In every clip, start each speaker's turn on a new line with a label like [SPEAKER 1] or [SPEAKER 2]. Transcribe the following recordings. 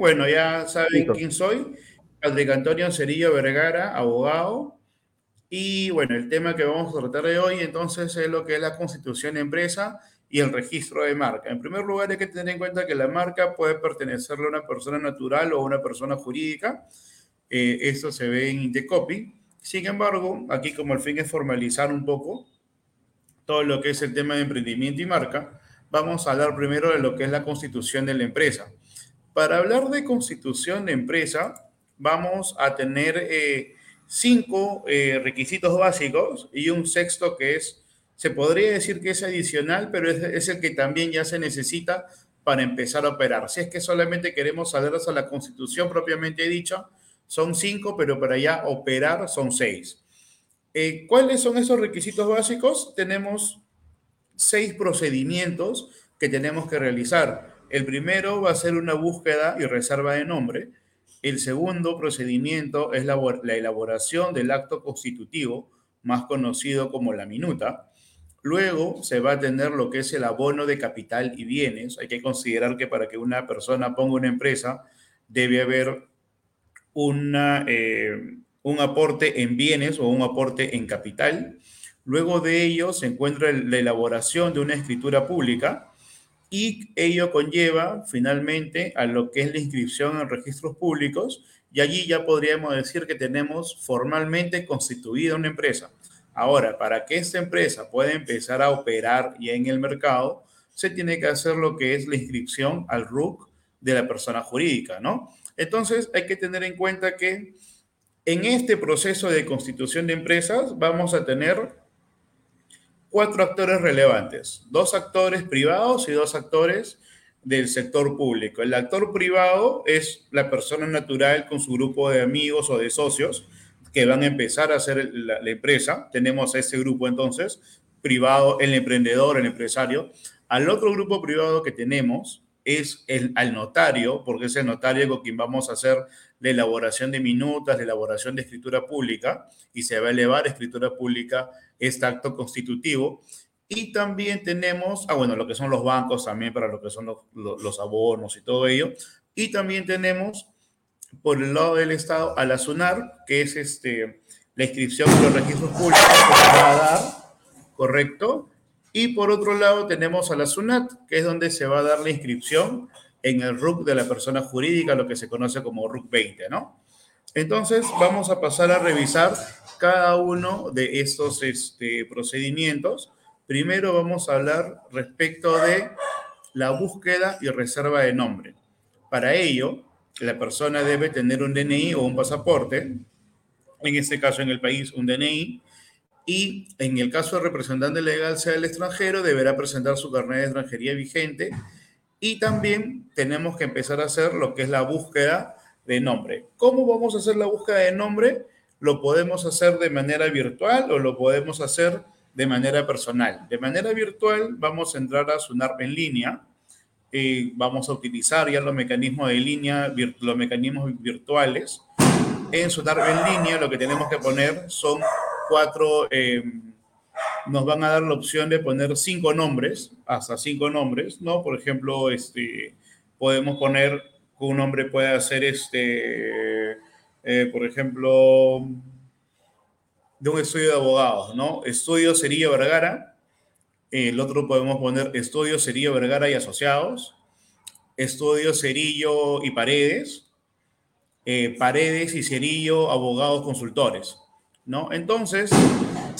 [SPEAKER 1] Bueno, ya saben quién soy. Patrick Antonio Cerillo Vergara, abogado. Y bueno, el tema que vamos a tratar de hoy entonces es lo que es la constitución de empresa y el registro de marca. En primer lugar, hay que tener en cuenta que la marca puede pertenecerle a una persona natural o a una persona jurídica. Eh, esto se ve en Intecopy. Sin embargo, aquí como el fin es formalizar un poco todo lo que es el tema de emprendimiento y marca, vamos a hablar primero de lo que es la constitución de la empresa. Para hablar de constitución de empresa, vamos a tener eh, cinco eh, requisitos básicos y un sexto que es, se podría decir que es adicional, pero es, el que también ya se necesita para empezar a operar. Si es que solamente queremos saber a la constitución propiamente dicha, son cinco, pero para ya operar son seis. Eh, ¿Cuáles son esos requisitos básicos? Tenemos seis procedimientos que tenemos que realizar. El primero va a ser una búsqueda y reserva de nombre. El segundo procedimiento es la, elaboración del acto constitutivo, más conocido como la minuta. Luego se va a tener lo que es el abono de capital y bienes. Hay que considerar que para que una persona ponga una empresa debe haber eh, un aporte en bienes o un aporte en capital. Luego de ello se encuentra la elaboración de una escritura pública y ello conlleva finalmente a lo que es la inscripción en registros públicos y allí ya podríamos decir que tenemos formalmente constituida una empresa. Ahora, para que esta empresa pueda empezar a operar ya en el mercado, se tiene que hacer lo que es la inscripción al RUC de la persona jurídica, ¿no? Entonces, hay que tener en cuenta que en este proceso de constitución de empresas vamos a tener cuatro actores relevantes, dos actores privados y dos actores del sector público. El actor privado es la persona natural con su grupo de amigos o de socios que van a empezar a hacer la, empresa. Tenemos a ese grupo entonces, privado, el emprendedor, el empresario. Al otro grupo privado que tenemos es el, al notario, porque es el notario con quien vamos a hacer la elaboración de minutas, la elaboración de escritura pública, y se va a elevar escritura pública este acto constitutivo. Y también tenemos, ah, bueno, lo que son los bancos también para lo que son los, abonos y todo ello. Y también tenemos, por el lado del Estado, a la SUNAR, que es este, la inscripción de los registros públicos que va a dar, ¿correcto? Y por otro lado tenemos a la SUNAT, que es donde se va a dar la inscripción en el RUC de la persona jurídica, lo que se conoce como RUC 20, ¿no? Entonces, vamos a pasar a revisar cada uno de estos este, procedimientos. Primero vamos a hablar respecto de la búsqueda y reserva de nombre. Para ello, la persona debe tener un DNI o un pasaporte, en este caso en el país un DNI, y en el caso de representante legal sea el extranjero, deberá presentar su carnet de extranjería vigente y también tenemos que empezar a hacer lo que es la búsqueda de nombre. ¿Cómo vamos a hacer la búsqueda de nombre? lo podemos hacer de manera virtual o lo podemos hacer de manera personal. De manera virtual vamos a entrar a Sunarp en línea y vamos a utilizar ya los mecanismos de línea, los mecanismos virtuales. En Sunarp en línea lo que tenemos que poner son cuatro, em, nos van a dar la opción de poner cinco nombres, hasta cinco nombres, ¿no? Por ejemplo, este, podemos poner, un nombre puede ser este eh, por ejemplo, de un estudio de abogados, ¿no? Estudio Cerillo Vergara, el otro podemos poner Estudio Cerillo Vergara y Asociados, Estudio Cerillo y Paredes, eh, Paredes y Cerillo Abogados Consultores, ¿no? Entonces,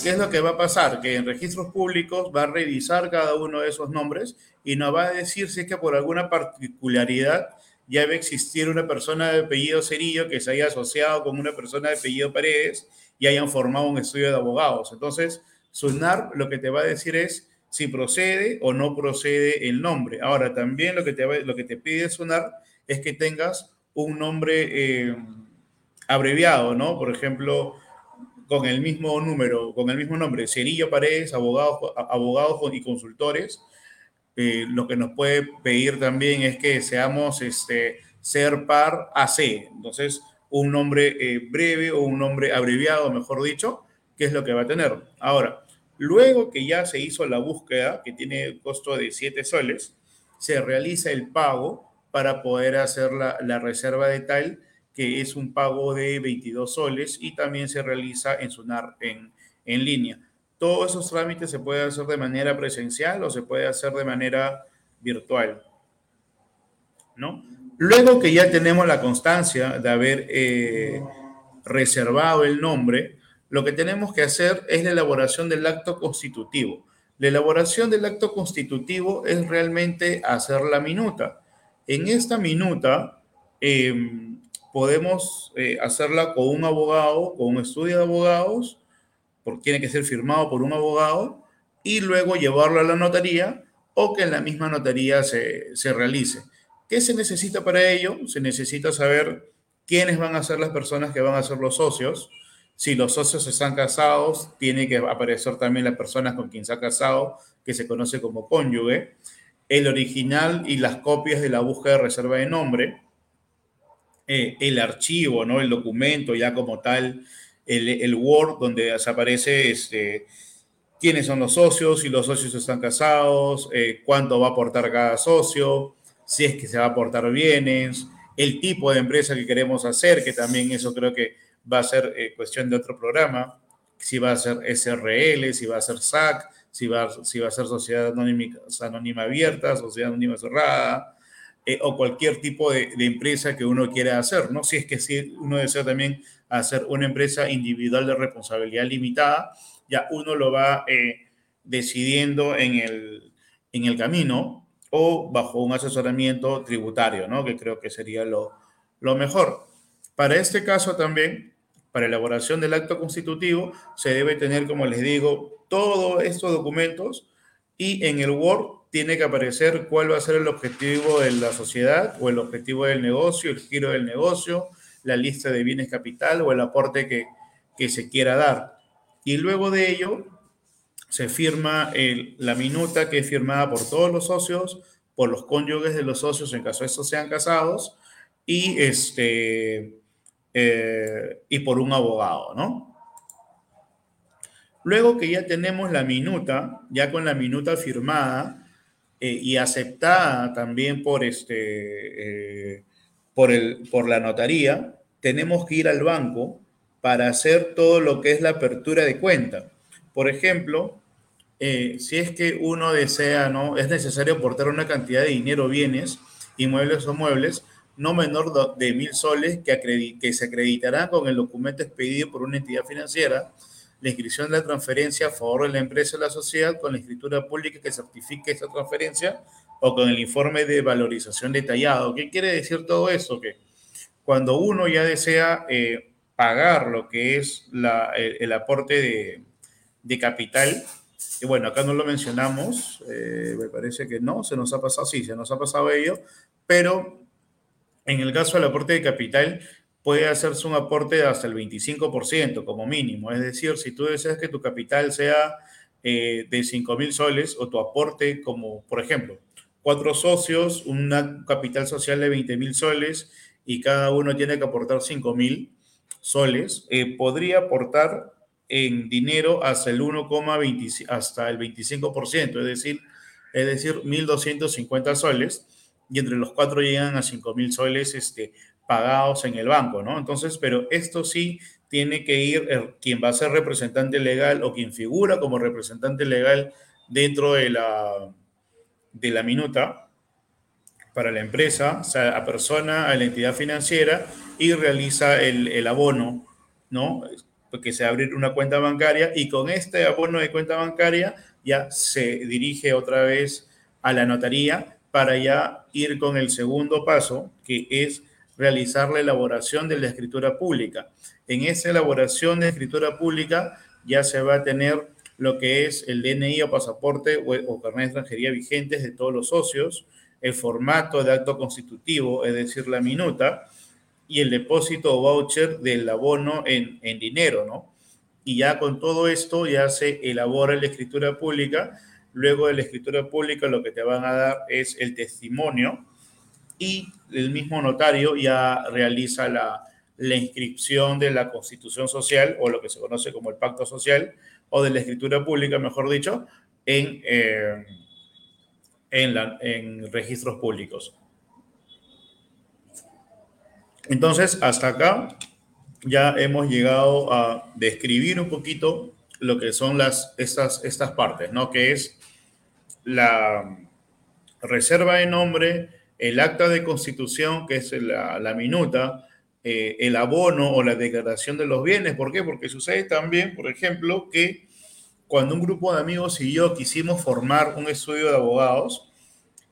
[SPEAKER 1] ¿qué es lo que va a pasar? Que en registros públicos va a revisar cada uno de esos nombres y nos va a decir si es que por alguna particularidad ya debe existir una persona de apellido Cerillo que se haya asociado con una persona de apellido Paredes y hayan formado un estudio de abogados. Entonces, SUNAR lo que te va a decir es si procede o no procede el nombre. Ahora, también lo que te, lo que te pide SUNAR es que tengas un nombre eh, abreviado, ¿no? Por ejemplo, con el mismo número, con el mismo nombre, Cerillo Paredes, abogados, abogados y consultores, eh, lo que nos puede pedir también es que seamos este, ser par AC, entonces un nombre eh, breve o un nombre abreviado, mejor dicho, que es lo que va a tener. Ahora, luego que ya se hizo la búsqueda, que tiene costo de 7 soles, se realiza el pago para poder hacer la, la reserva de tal, que es un pago de 22 soles y también se realiza en Sunar en, en línea. Todos esos trámites se pueden hacer de manera presencial o se puede hacer de manera virtual. ¿No? Luego que ya tenemos la constancia de haber eh, reservado el nombre, lo que tenemos que hacer es la elaboración del acto constitutivo. La elaboración del acto constitutivo es realmente hacer la minuta. En esta minuta em, podemos eh, hacerla con un abogado, con un estudio de abogados, porque tiene que ser firmado por un abogado, y luego llevarlo a la notaría o que en la misma notaría se, se realice. ¿Qué se necesita para ello? Se necesita saber quiénes van a ser las personas que van a ser los socios, si los socios están casados, tiene que aparecer también la persona con quien se ha casado, que se conoce como cónyuge, el original y las copias de la búsqueda de reserva de nombre, eh, el archivo, ¿no? el documento ya como tal, el, Word, donde aparece este, quiénes son los socios, si los socios están casados, eh, cuánto va a aportar cada socio, si es que se va a aportar bienes, el tipo de empresa que queremos hacer, que también eso creo que va a ser eh, cuestión de otro programa, si va a ser SRL, si va a ser SAC, si va, si va a ser sociedad anónima, anónima abierta, sociedad anónima cerrada, eh, o cualquier tipo de, empresa que uno quiera hacer, ¿no? Si es que si uno desea también hacer una empresa individual de responsabilidad limitada, ya uno lo va eh, decidiendo en el, en el camino o bajo un asesoramiento tributario, ¿no? Que creo que sería lo, lo mejor. Para este caso también, para elaboración del acto constitutivo se debe tener, como les digo, todos estos documentos y en el Word tiene que aparecer cuál va a ser el objetivo de la sociedad o el objetivo del negocio, el giro del negocio, la lista de bienes capital o el aporte que, que se quiera dar. Y luego de ello se firma la minuta que es firmada por todos los socios, por los cónyuges de los socios en caso de estos sean casados y este eh, y por un abogado, ¿no? Luego que ya tenemos la minuta, ya con la minuta firmada eh, y aceptada también por, este, eh, por, el, por la notaría, tenemos que ir al banco para hacer todo lo que es la apertura de cuenta. Por ejemplo, si es que uno desea, ¿no? Es necesario aportar una cantidad de dinero, bienes, inmuebles o muebles, no menor de mil soles que, que se acreditarán con el documento expedido por una entidad financiera, la inscripción de la transferencia a favor de la empresa o la sociedad con la escritura pública que certifique esa transferencia o con el informe de valorización detallado. ¿Qué quiere decir todo eso? Que cuando uno ya desea eh, pagar lo que es el, aporte de, capital, y bueno, acá no lo mencionamos, eh, me parece que no, se nos ha pasado, sí, se nos ha pasado ello, pero en el caso del aporte de capital, puede hacerse un aporte de hasta el 25% como mínimo. Es decir, si tú deseas que tu capital sea eh, de 5 mil soles o tu aporte como, por ejemplo, cuatro socios, un capital social de 20 mil soles y cada uno tiene que aportar 5 mil soles, eh, podría aportar en dinero hasta el 1,20 hasta el 25%, es decir, es decir, 1.250 soles y entre los cuatro llegan a 5 mil soles este, pagados en el banco, ¿no? Entonces, pero esto sí tiene que ir eh, quien va a ser representante legal o quien figura como representante legal dentro de la, de la minuta para la empresa, o sea, a persona, a la entidad financiera y realiza el, el abono, ¿no? Porque se abre una cuenta bancaria y con este abono de cuenta bancaria ya se dirige otra vez a la notaría para ya ir con el segundo paso, que es realizar la elaboración de la escritura pública. En esa elaboración de escritura pública ya se va a tener lo que es el DNI o pasaporte o, carnet de extranjería vigentes de todos los socios, el formato de acto constitutivo, es decir, la minuta, y el depósito o voucher del abono en, en dinero, ¿no? Y ya con todo esto ya se elabora la escritura pública Luego de la escritura pública lo que te van a dar es el testimonio y el mismo notario ya realiza la, inscripción de la constitución social o lo que se conoce como el pacto social o de la escritura pública, mejor dicho, en, eh, en, registros públicos. Entonces, hasta acá ya hemos llegado a describir un poquito lo que son las, estas, estas partes, ¿no? Que es la reserva de nombre, el acta de constitución, que es la, la minuta, eh, el abono o la declaración de los bienes. ¿Por qué? Porque sucede también, por ejemplo, que cuando un grupo de amigos y yo quisimos formar un estudio de abogados,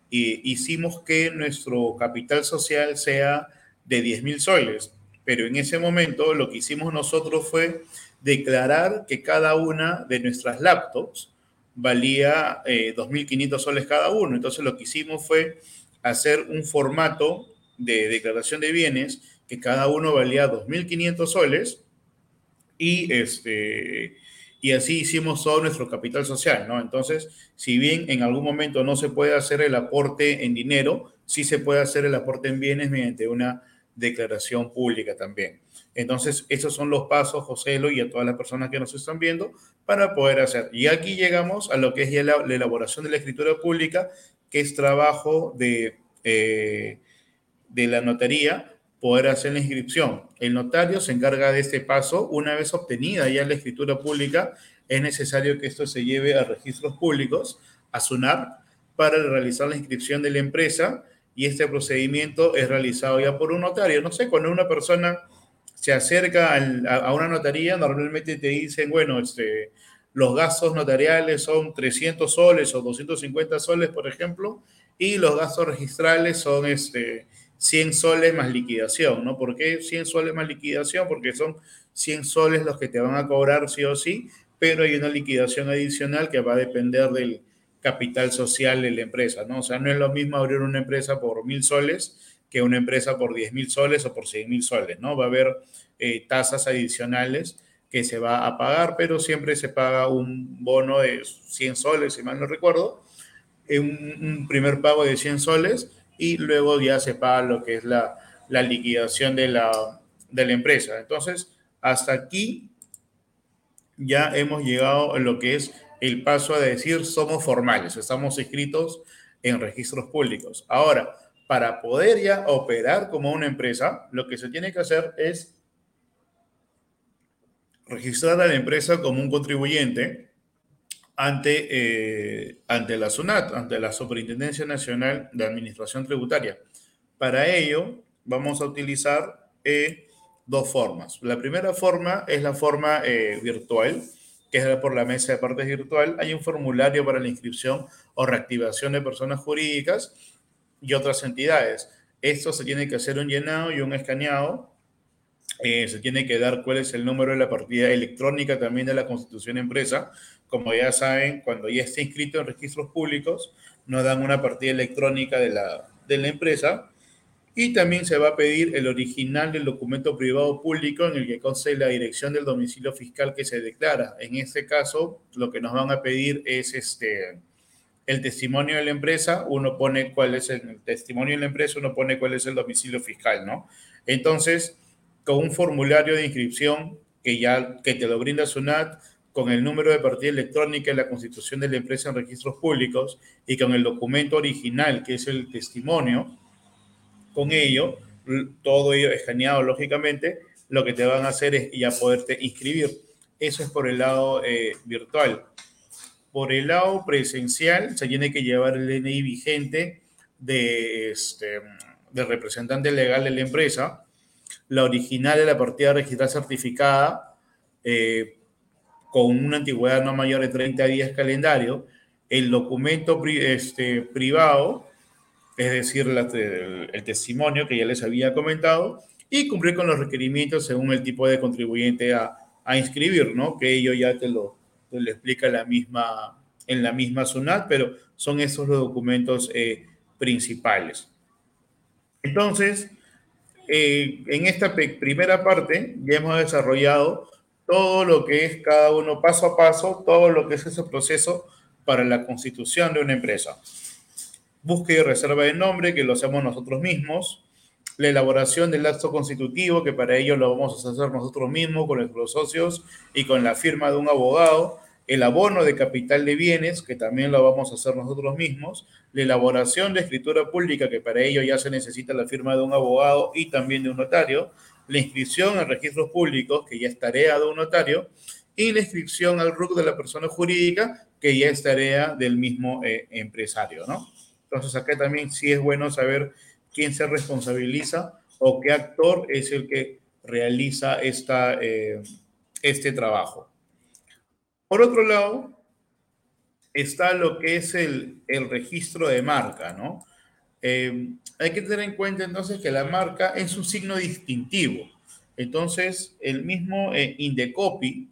[SPEAKER 1] y hicimos que nuestro capital social sea de 10 mil soles. Pero en ese momento lo que hicimos nosotros fue declarar que cada una de nuestras laptops valía eh, 2.500 soles cada uno. Entonces lo que hicimos fue hacer un formato de declaración de bienes que cada uno valía 2.500 soles y, este, y así hicimos todo nuestro capital social, ¿no? Entonces, si bien en algún momento no se puede hacer el aporte en dinero, sí se puede hacer el aporte en bienes mediante una declaración pública también. Entonces, esos son los pasos, José y a todas las personas que nos están viendo, para poder hacer. Y aquí llegamos a lo que es la, elaboración de la escritura pública, que es trabajo de, eh, de la notaría, poder hacer la inscripción. El notario se encarga de este paso. Una vez obtenida ya la escritura pública, es necesario que esto se lleve a registros públicos, a SUNAR, para realizar la inscripción de la empresa y este procedimiento es realizado ya por un notario. No sé, cuando una persona se acerca a, una notaría, normalmente te dicen, bueno, este, los gastos notariales son 300 soles o 250 soles, por ejemplo, y los gastos registrales son este, 100 soles más liquidación, ¿no? ¿Por qué 100 soles más liquidación? Porque son 100 soles los que te van a cobrar sí o sí, pero hay una liquidación adicional que va a depender del, capital social de la empresa, ¿no? O sea, no es lo mismo abrir una empresa por mil soles que una empresa por diez mil soles o por cien mil soles, ¿no? Va a haber eh, tasas adicionales que se va a pagar, pero siempre se paga un bono de 100 soles, si mal no recuerdo, un, un primer pago de 100 soles y luego ya se paga lo que es la, la liquidación de la, de la empresa. Entonces, hasta aquí ya hemos llegado a lo que es el paso a decir somos formales, estamos inscritos en registros públicos. Ahora, para poder ya operar como una empresa, lo que se tiene que hacer es registrar a la empresa como un contribuyente ante, eh, ante la SUNAT, ante la Superintendencia Nacional de Administración Tributaria. Para ello, vamos a utilizar eh, dos formas. La primera forma es la forma eh, virtual, que es por la mesa de partes virtual, hay un formulario para la inscripción o reactivación de personas jurídicas y otras entidades. Esto se tiene que hacer un llenado y un escaneado. Eh, se tiene que dar cuál es el número de la partida electrónica también de la constitución empresa. Como ya saben, cuando ya está inscrito en registros públicos, nos dan una partida electrónica de la, de la empresa y también se va a pedir el original del documento privado público en el que conste la dirección del domicilio fiscal que se declara. En este caso, lo que nos van a pedir es este, el testimonio de la empresa. Uno pone cuál es el, testimonio de la empresa, uno pone cuál es el domicilio fiscal, ¿no? Entonces, con un formulario de inscripción que ya que te lo brinda SUNAT, con el número de partida electrónica y la constitución de la empresa en registros públicos y con el documento original, que es el testimonio, con ello, todo ello escaneado lógicamente, lo que te van a hacer es ya poderte inscribir. Eso es por el lado eh, virtual. Por el lado presencial, se tiene que llevar el DNI vigente de, este, del representante legal de la empresa, la original de la partida registral certificada, eh, con una antigüedad no mayor de 30 días calendario, el documento este, privado es decir, el, testimonio que ya les había comentado, y cumplir con los requerimientos según el tipo de contribuyente a, a inscribir, ¿no? Que ello ya te lo, te lo explica la misma, en la misma SUNAT, pero son esos los documentos eh, principales. Entonces, eh, en esta primera parte ya hemos desarrollado todo lo que es cada uno paso a paso, todo lo que es ese proceso para la constitución de una empresa. Búsqueda y reserva de nombre, que lo hacemos nosotros mismos, la elaboración del acto constitutivo, que para ello lo vamos a hacer nosotros mismos con nuestros socios y con la firma de un abogado, el abono de capital de bienes, que también lo vamos a hacer nosotros mismos, la elaboración de escritura pública, que para ello ya se necesita la firma de un abogado y también de un notario, la inscripción en registros públicos, que ya es tarea de un notario, y la inscripción al RUC de la persona jurídica, que ya es tarea del mismo eh, empresario, ¿no? Entonces acá también sí es bueno saber quién se responsabiliza o qué actor es el que realiza esta, eh, este trabajo. Por otro lado, está lo que es el, el registro de marca, ¿no? Eh, hay que tener en cuenta entonces que la marca es un signo distintivo. Entonces, el mismo eh, Indecopy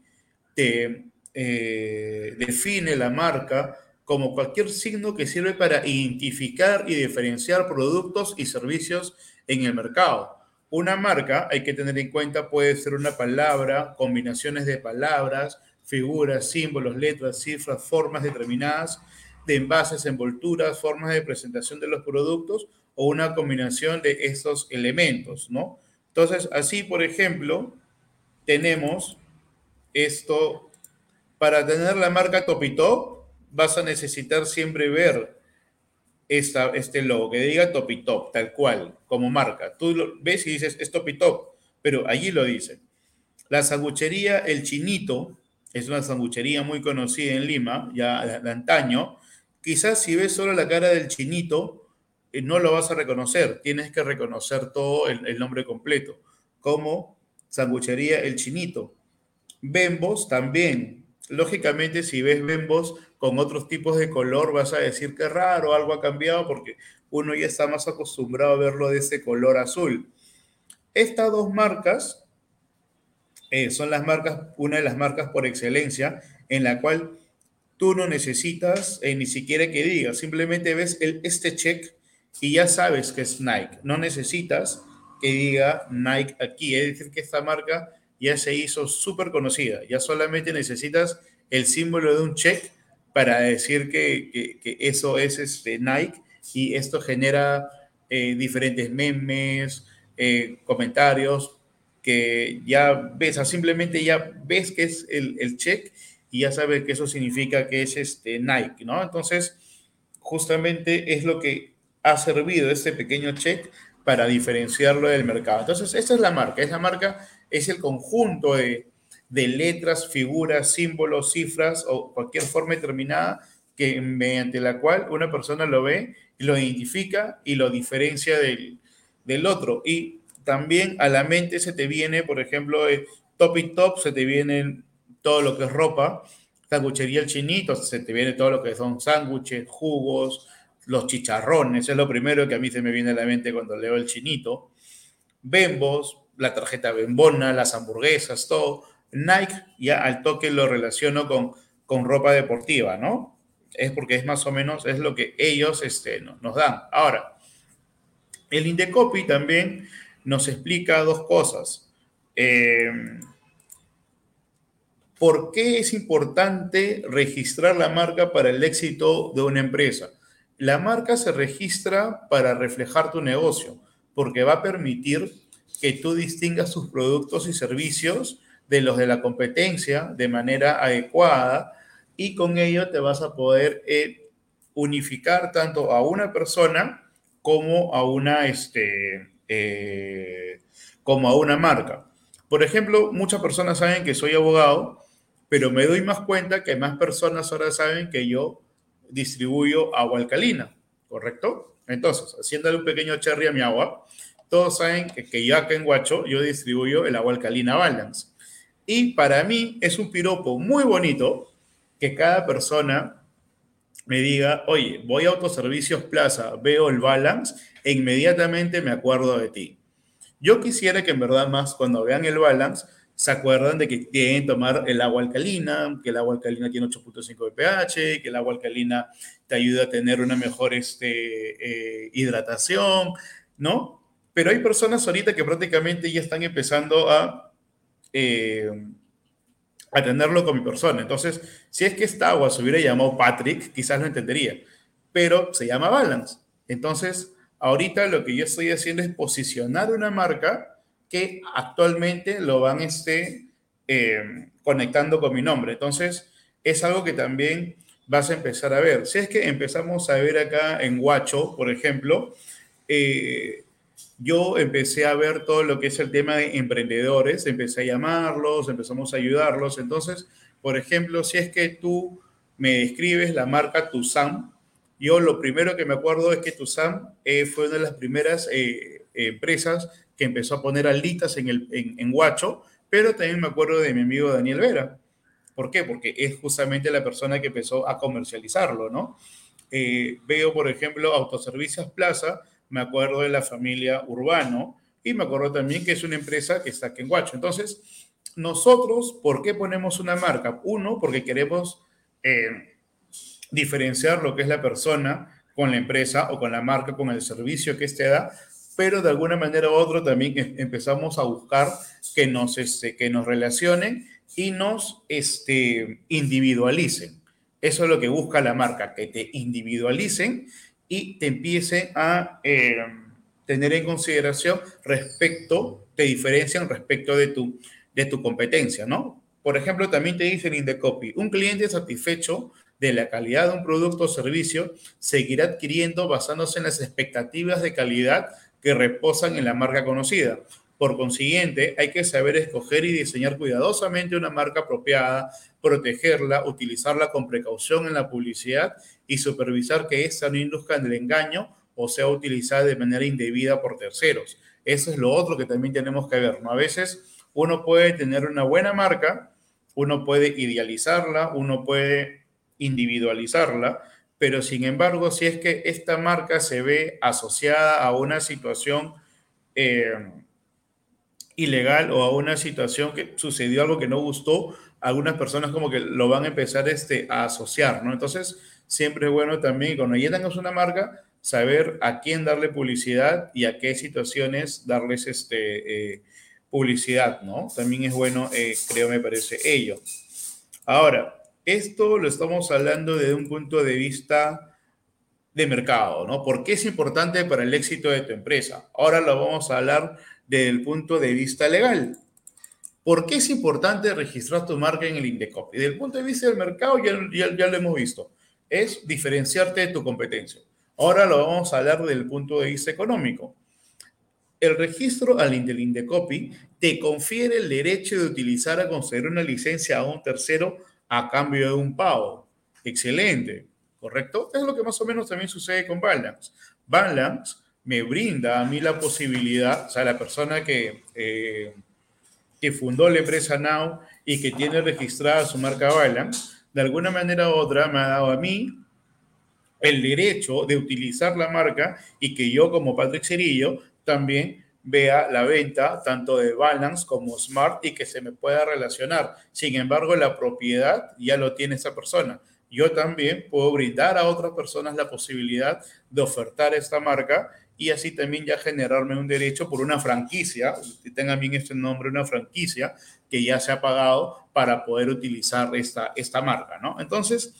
[SPEAKER 1] te eh, define la marca como cualquier signo que sirve para identificar y diferenciar productos y servicios en el mercado. Una marca, hay que tener en cuenta, puede ser una palabra, combinaciones de palabras, figuras, símbolos, letras, cifras, formas determinadas de envases, envolturas, formas de presentación de los productos o una combinación de estos elementos, ¿no? Entonces, así, por ejemplo, tenemos esto, para tener la marca Topitop, vas a necesitar siempre ver esta, este logo, que diga Topitop, tal cual, como marca. Tú lo ves y dices, es Topitop, pero allí lo dice. La sanguchería El Chinito es una sanguchería muy conocida en Lima, ya de antaño, Quizás si ves solo la cara del chinito, eh, no lo vas a reconocer. Tienes que reconocer todo el, nombre completo, como sanguchería El Chinito. Bembos también. Lógicamente, si ves Bembos con otros tipos de color, vas a decir que raro, algo ha cambiado, porque uno ya está más acostumbrado a verlo de ese color azul. Estas dos marcas eh, son las marcas, una de las marcas por excelencia, en la cual tú no necesitas eh, ni siquiera que diga, simplemente ves el, este check y ya sabes que es Nike. No necesitas que diga Nike aquí, es decir, que esta marca ya se hizo súper conocida, ya solamente necesitas el símbolo de un check para decir que, eso es este Nike. Y esto genera eh, diferentes memes, eh, comentarios que ya ves, simplemente ya ves que es el, el check y ya sabe que eso significa que es este Nike, ¿no? Entonces, justamente es lo que ha servido este pequeño check para diferenciarlo del mercado. Entonces, esta es la marca. Esa marca es el conjunto de, de letras, figuras, símbolos, cifras o cualquier forma determinada que mediante la cual una persona lo ve, lo identifica y lo diferencia del, del otro. Y también a la mente se te viene, por ejemplo, top y top, se te vienen todo lo que es ropa, sanguchería el chinito, se te viene todo lo que son sándwiches, jugos, los chicharrones, es lo primero que a mí se me viene a la mente cuando leo el chinito. Bembos, la tarjeta bembona, las hamburguesas, todo. Nike ya al toque lo relaciono con, con ropa deportiva, ¿no? Es porque es más o menos, es lo que ellos este, nos dan. Ahora, el Indecopy también nos explica dos cosas. Eh, ¿Por qué es importante registrar la marca para el éxito de una empresa? La marca se registra para reflejar tu negocio, porque va a permitir que tú distingas tus productos y servicios de los de la competencia de manera adecuada y con ello te vas a poder eh, unificar tanto a una persona como a una, este, eh, como a una marca. Por ejemplo, muchas personas saben que soy abogado pero me doy más cuenta que más personas ahora saben que yo distribuyo agua alcalina, ¿correcto? Entonces, haciéndole un pequeño cherry a mi agua, todos saben que, que yo acá en Guacho yo distribuyo el agua alcalina Balance. Y para mí es un piropo muy bonito que cada persona me diga, oye, voy a Autoservicios Plaza, veo el Balance e inmediatamente me acuerdo de ti. Yo quisiera que en verdad más cuando vean el Balance se acuerdan de que tienen que tomar el agua alcalina, que el agua alcalina tiene 8.5 de pH, que el agua alcalina te ayuda a tener una mejor este, eh, hidratación, ¿no? Pero hay personas ahorita que prácticamente ya están empezando a, eh, a tenerlo con mi persona. Entonces, si es que esta agua se hubiera llamado Patrick, quizás lo entendería, pero se llama Balance. Entonces, ahorita lo que yo estoy haciendo es posicionar una marca que actualmente lo van este, eh, conectando con mi nombre. Entonces, es algo que también vas a empezar a ver. Si es que empezamos a ver acá en Guacho, por ejemplo, eh, yo empecé a ver todo lo que es el tema de emprendedores, empecé a llamarlos, empezamos a ayudarlos. Entonces, por ejemplo, si es que tú me describes la marca Tusam, yo lo primero que me acuerdo es que Tusam eh, fue una de las primeras eh, empresas que empezó a poner alitas en, el, en, Guacho, pero también me acuerdo de mi amigo Daniel Vera. ¿Por qué? Porque es justamente la persona que empezó a comercializarlo, ¿no? Eh, veo, por ejemplo, Autoservicios Plaza, me acuerdo de la familia Urbano y me acuerdo también que es una empresa que está aquí en Guacho. Entonces, nosotros, ¿por qué ponemos una marca? Uno, porque queremos eh, diferenciar lo que es la persona con la empresa o con la marca, con el servicio que éste da, pero de alguna manera u otra también em, empezamos a buscar que nos, este, que nos relacionen y nos este, individualicen. Eso es lo que busca la marca, que te individualicen y te empiecen a eh, tener en consideración respecto, te diferencian respecto de tu, de tu competencia, ¿no? Por ejemplo, también te dicen in the copy, un cliente satisfecho de la calidad de un producto o servicio seguirá adquiriendo basándose en las expectativas de calidad que reposan en la marca conocida. Por consiguiente, hay que saber escoger y diseñar cuidadosamente una marca apropiada, protegerla, utilizarla con precaución en la publicidad y supervisar que ésta no induzca en el engaño o sea utilizada de manera indebida por terceros. Eso es lo otro que también tenemos que ver, ¿no? A veces uno puede tener una buena marca, uno puede idealizarla, uno puede individualizarla, pero sin embargo, si es que esta marca se ve asociada a una situación eh, ilegal o a una situación que sucedió algo que no gustó, algunas personas como que lo van a empezar este, a asociar, ¿no? Entonces, siempre es bueno también, cuando ya tengas una marca, saber a quién darle publicidad y a qué situaciones darles este, eh, publicidad, ¿no? También es bueno, eh, creo, me parece ello. Ahora, esto lo estamos hablando desde un punto de vista de mercado, ¿no? ¿Por qué es importante para el éxito de tu empresa? Ahora lo vamos a hablar desde el punto de vista legal. ¿Por qué es importante registrar tu marca en el INDECOP? Y desde el punto de vista del mercado ya, ya, lo hemos visto. Es diferenciarte de tu competencia. Ahora lo vamos a hablar desde el punto de vista económico. El registro al del Indecopi te confiere el derecho de utilizar a conceder una licencia a un tercero a cambio de un pago. Excelente, ¿correcto? Es lo que más o menos también sucede con Balance. Balance me brinda a mí la posibilidad, o sea, la persona que, eh, que fundó la empresa Now y que tiene registrada su marca Balance, de alguna manera u otra me ha dado a mí el derecho de utilizar la marca y que yo como Patrick Cerillo también vea la venta tanto de Balance como Smart y que se me pueda relacionar. Sin embargo, la propiedad ya lo tiene esa persona. Yo también puedo brindar a otras personas la posibilidad de ofertar esta marca y así también ya generarme un derecho por una franquicia, que tenga bien este nombre, una franquicia que ya se ha pagado para poder utilizar esta, esta marca, ¿no? Entonces,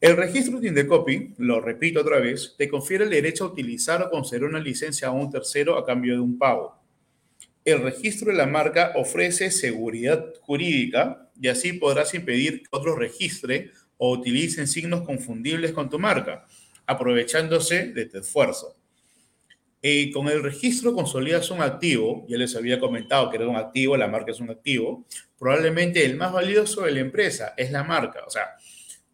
[SPEAKER 1] el registro de Indecopy, lo repito otra vez, te confiere el derecho a utilizar o conceder una licencia a un tercero a cambio de un pago. El registro de la marca ofrece seguridad jurídica y así podrás impedir que otros registren o utilicen signos confundibles con tu marca, aprovechándose de tu esfuerzo. Eh, con el registro consolidas un activo, ya les había comentado que era un activo, la marca es un activo, probablemente el más valioso de la empresa es la marca. O sea,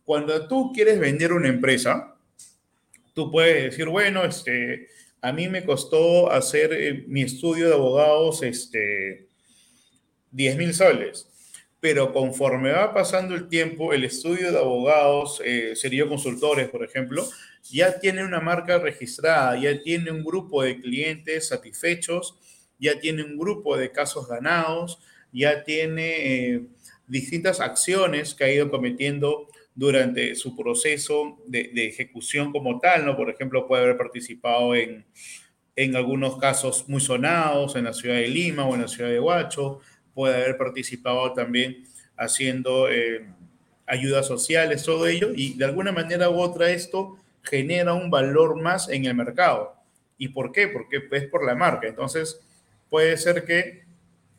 [SPEAKER 1] cuando tú quieres vender una empresa, tú puedes decir, bueno, este, a mí me costó hacer eh, mi estudio de abogados este, 10 mil soles pero conforme va pasando el tiempo, el estudio de abogados, eh, sería consultores, por ejemplo, ya tiene una marca registrada, ya tiene un grupo de clientes satisfechos, ya tiene un grupo de casos ganados, ya tiene eh, distintas acciones que ha ido cometiendo durante su proceso de, ejecución como tal, ¿no? Por ejemplo, puede haber participado en, en algunos casos muy sonados en la ciudad de Lima o en la ciudad de Huacho, puede haber participado también haciendo eh, ayudas sociales, todo ello, y de alguna manera u otra esto genera un valor más en el mercado. ¿Y por qué? Porque es por la marca. Entonces, puede ser que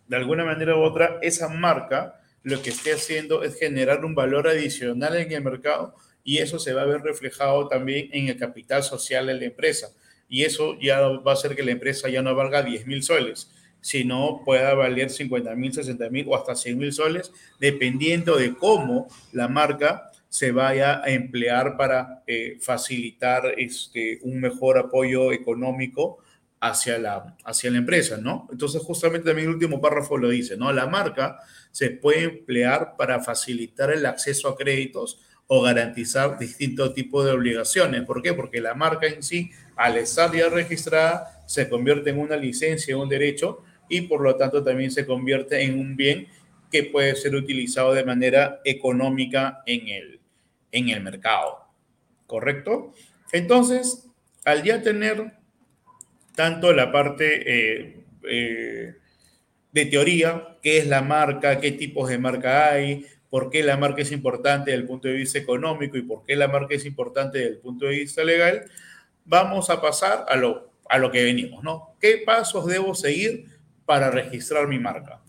[SPEAKER 1] de alguna manera u otra esa marca lo que esté haciendo es generar un valor adicional en el mercado y eso se va a ver reflejado también en el capital social de la empresa. Y eso ya va a hacer que la empresa ya no valga 10 mil soles, sino pueda valer 50 mil, 60 mil o hasta 100 mil soles, dependiendo de cómo la marca se vaya a emplear para eh, facilitar este, un mejor apoyo económico hacia la, hacia la empresa, ¿no? Entonces, justamente también el último párrafo lo dice, ¿no? La marca se puede emplear para facilitar el acceso a créditos o garantizar distintos tipos de obligaciones. ¿Por qué? Porque la marca en sí, al estar ya registrada, se convierte en una licencia, en un derecho, y por lo tanto también se convierte en un bien que puede ser utilizado de manera económica en el, en el mercado. ¿Correcto? Entonces, al ya tener tanto la parte eh, eh, de teoría, qué es la marca, qué tipos de marca hay, por qué la marca es importante desde el punto de vista económico y por qué la marca es importante desde el punto de vista legal, vamos a pasar a lo, a lo que venimos, ¿no? ¿Qué pasos debo seguir para registrar mi marca?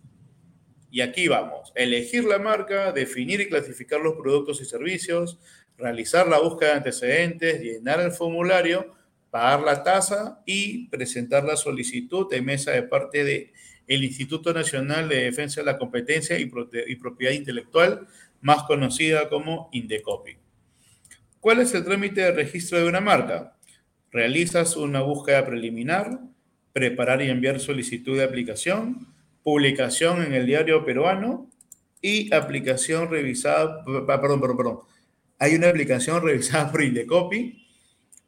[SPEAKER 1] Y aquí vamos, elegir la marca, definir y clasificar los productos y servicios, realizar la búsqueda de antecedentes, llenar el formulario, pagar la tasa y presentar la solicitud de mesa de parte de el Instituto Nacional de Defensa de la Competencia y, Propiedad Intelectual, más conocida como Indecopi. ¿Cuál es el trámite de registro de una marca? Realizas una búsqueda preliminar, preparar y enviar solicitud de aplicación, publicación en el diario peruano y aplicación revisada, perdón, perdón, perdón. Hay una aplicación revisada por Indecopi,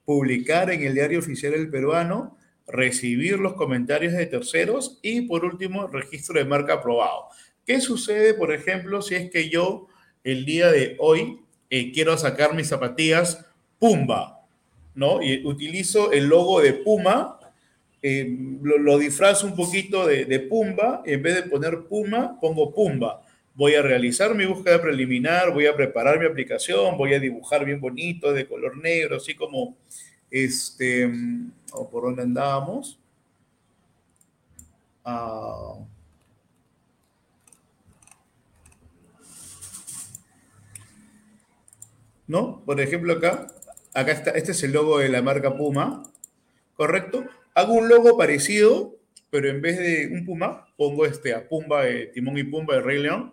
[SPEAKER 1] publicar en el diario oficial del peruano recibir los comentarios de terceros y por último, registro de marca aprobado. ¿Qué sucede, por ejemplo, si es que yo el día de hoy eh, quiero sacar mis zapatillas Pumba, ¿no? Y utilizo el logo de Puma, eh, lo, disfrazo un poquito de, Pumba, en vez de poner Puma, pongo Pumba. Voy a realizar mi búsqueda preliminar, voy a preparar mi aplicación, voy a dibujar bien bonito, de color negro, así como este, o por dónde andábamos. Ah. ¿No? Por ejemplo, acá, acá está, este es el logo de la marca Puma, ¿correcto? Hago un logo parecido, pero en vez de un Puma, pongo este a Pumba de Timón y Pumba de Rey León,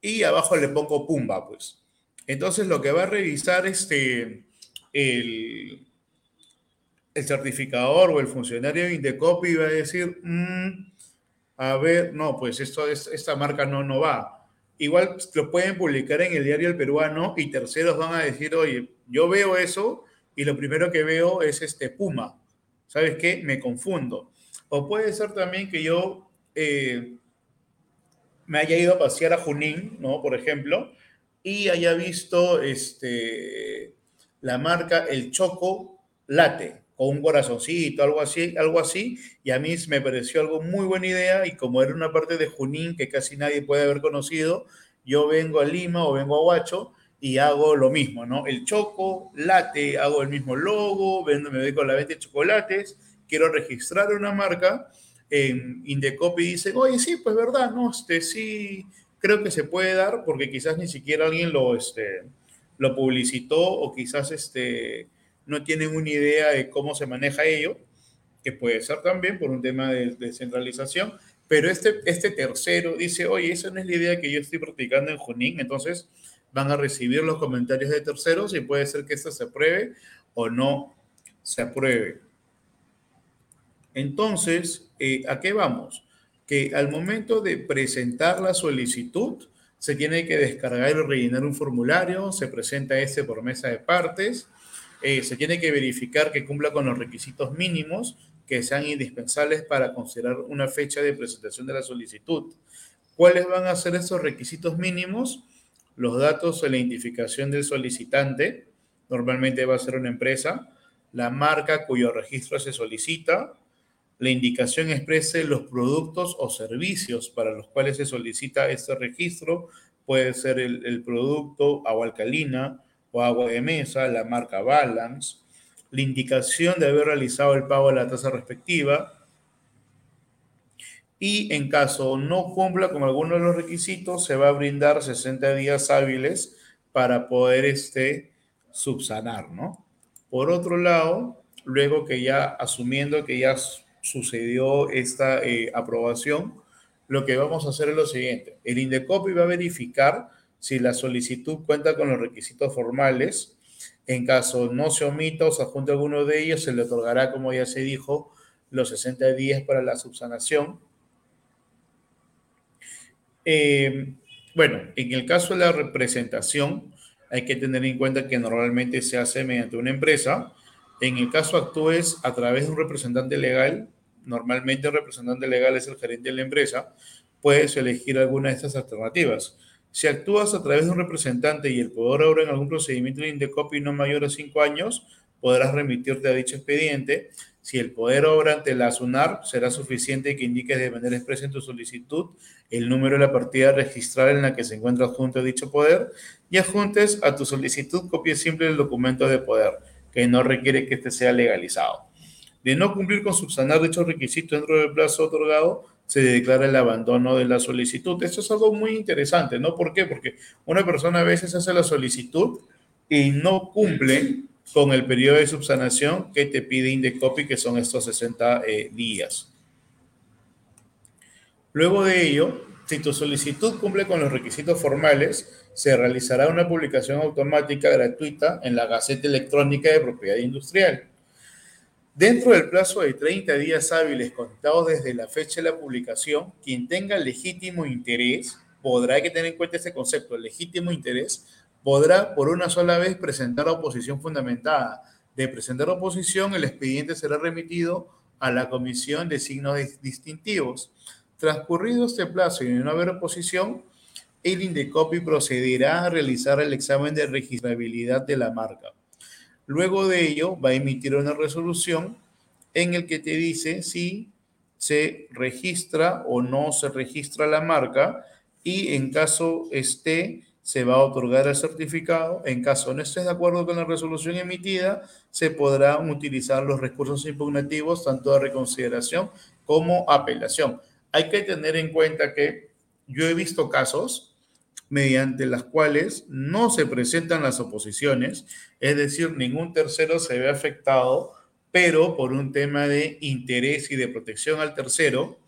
[SPEAKER 1] y abajo le pongo Pumba, pues. Entonces lo que va a revisar este, el, certificador o el funcionario de Indecopy va a decir, mm, a ver, no, pues esto es, esta marca no, no va. Igual lo pueden publicar en el diario El Peruano y terceros van a decir, oye, yo veo eso y lo primero que veo es este Puma. ¿Sabes qué? Me confundo. O puede ser también que yo eh, me haya ido a pasear a Junín, ¿no? Por ejemplo, y haya visto este, la marca El Choco Late con un corazoncito, algo así, algo así, y a mí me pareció algo muy buena idea, y como era una parte de Junín que casi nadie puede haber conocido, yo vengo a Lima o vengo a Huacho y hago lo mismo, ¿no? El choco, late, hago el mismo logo, vendo, me dedico a la venta de chocolates, quiero registrar una marca, en Indecopy dice, oye, sí, pues verdad, no, este, sí, creo que se puede dar, porque quizás ni siquiera alguien lo, este, lo publicitó, o quizás, este, no tienen una idea de cómo se maneja ello, que puede ser también por un tema de descentralización, pero este, este tercero dice, oye, esa no es la idea que yo estoy practicando en Junín, entonces van a recibir los comentarios de terceros y puede ser que esta se apruebe o no se apruebe. Entonces, eh, ¿a qué vamos? Que al momento de presentar la solicitud, se tiene que descargar y rellenar un formulario, se presenta ese por mesa de partes, eh, se tiene que verificar que cumpla con los requisitos mínimos que sean indispensables para considerar una fecha de presentación de la solicitud. ¿Cuáles van a ser esos requisitos mínimos? Los datos de la identificación del solicitante, normalmente va a ser una empresa, la marca cuyo registro se solicita, la indicación exprese los productos o servicios para los cuales se solicita este registro, puede ser el, el producto agua alcalina, agua de mesa, la marca Balance, la indicación de haber realizado el pago de la tasa respectiva y en caso no cumpla con alguno de los requisitos, se va a brindar 60 días hábiles para poder este, subsanar, ¿no? Por otro lado, luego que ya asumiendo que ya sucedió esta eh, aprobación, lo que vamos a hacer es lo siguiente. El INDECOPI va a verificar si la solicitud cuenta con los requisitos formales. En caso no se omita o se adjunte alguno de ellos, se le otorgará, como ya se dijo, los 60 días para la subsanación. Eh, bueno, en el caso de la representación, hay que tener en cuenta que normalmente se hace mediante una empresa. En el caso actúes a través de un representante legal, normalmente el representante legal es el gerente de la empresa, puedes elegir alguna de estas alternativas. Si actúas a través de un representante y el poder obra en algún procedimiento de Indecopy no mayor a cinco años, podrás remitirte a dicho expediente. Si el poder obra ante la SUNAR, será suficiente que indiques de manera expresa en tu solicitud el número de la partida registral en la que se encuentra adjunto dicho poder y adjuntes a tu solicitud copia simple del documento de poder, que no requiere que este sea legalizado. De no cumplir con subsanar dichos requisitos dentro del plazo otorgado, se declara el abandono de la solicitud. Esto es algo muy interesante, ¿no? ¿Por qué? Porque una persona a veces hace la solicitud y no cumple con el periodo de subsanación que te pide Indecopy, que son estos 60 eh, días. Luego de ello, si tu solicitud cumple con los requisitos formales, se realizará una publicación automática gratuita en la Gaceta Electrónica de Propiedad Industrial. Dentro del plazo de 30 días hábiles contados desde la fecha de la publicación, quien tenga legítimo interés, podrá, que tener en cuenta este concepto, legítimo interés, podrá por una sola vez presentar oposición fundamentada. De presentar oposición, el expediente será remitido a la Comisión de Signos Distintivos Transcurrido este plazo y no haber oposición, el Indecopy procederá a realizar el examen de registrabilidad de la marca. Luego de ello, va a emitir una resolución en el que te dice si se registra o no se registra la marca y en caso esté, se va a otorgar el certificado. En caso no estés de acuerdo con la resolución emitida, se podrán utilizar los recursos impugnativos tanto de reconsideración como apelación hay que tener en cuenta que yo he visto casos mediante las cuales no se presentan las oposiciones, es decir, ningún tercero se ve afectado, pero por un tema de interés y de protección al tercero,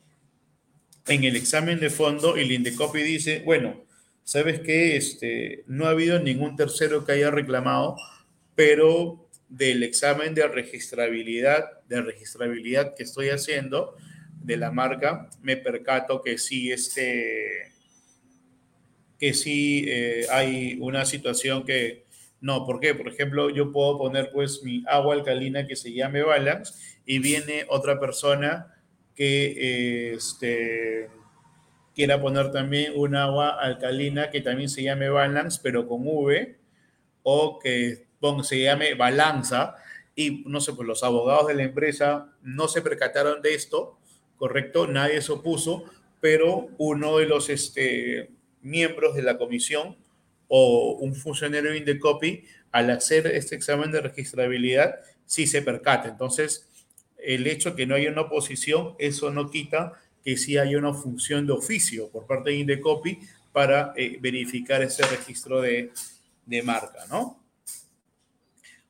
[SPEAKER 1] en el examen de fondo el Indecopi dice, bueno, sabes que este, no ha habido ningún tercero que haya reclamado, pero del examen de registrabilidad, de registrabilidad que estoy haciendo, de la marca, me percato que sí, este, que sí eh, hay una situación que no, ¿por qué? Por ejemplo, yo puedo poner pues mi agua alcalina que se llame Balance y viene otra persona que este, quiera poner también un agua alcalina que también se llame Balance, pero con V, o que se llame Balanza, y no sé, pues los abogados de la empresa no se percataron de esto ¿correcto? Nadie se opuso, pero uno de los este, miembros de la comisión o un funcionario de Indecopy, al hacer este examen de registrabilidad, sí se percata. Entonces, el hecho que no haya una oposición, eso no quita que sí haya una función de oficio por parte de Indecopy para eh, verificar ese registro de, de marca, ¿no?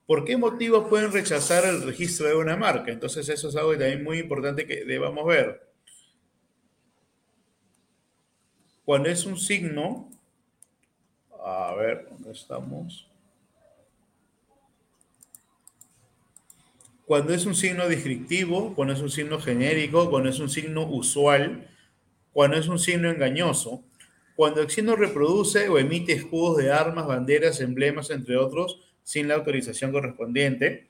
[SPEAKER 1] ¿Por qué motivos pueden rechazar el registro de una marca? Entonces eso es algo también muy importante que debamos ver. Cuando es un signo, a ver, ¿dónde estamos? Cuando es un signo descriptivo, cuando es un signo genérico, cuando es un signo usual, cuando es un signo engañoso, cuando el signo reproduce o emite escudos de armas, banderas, emblemas, entre otros, sin la autorización correspondiente.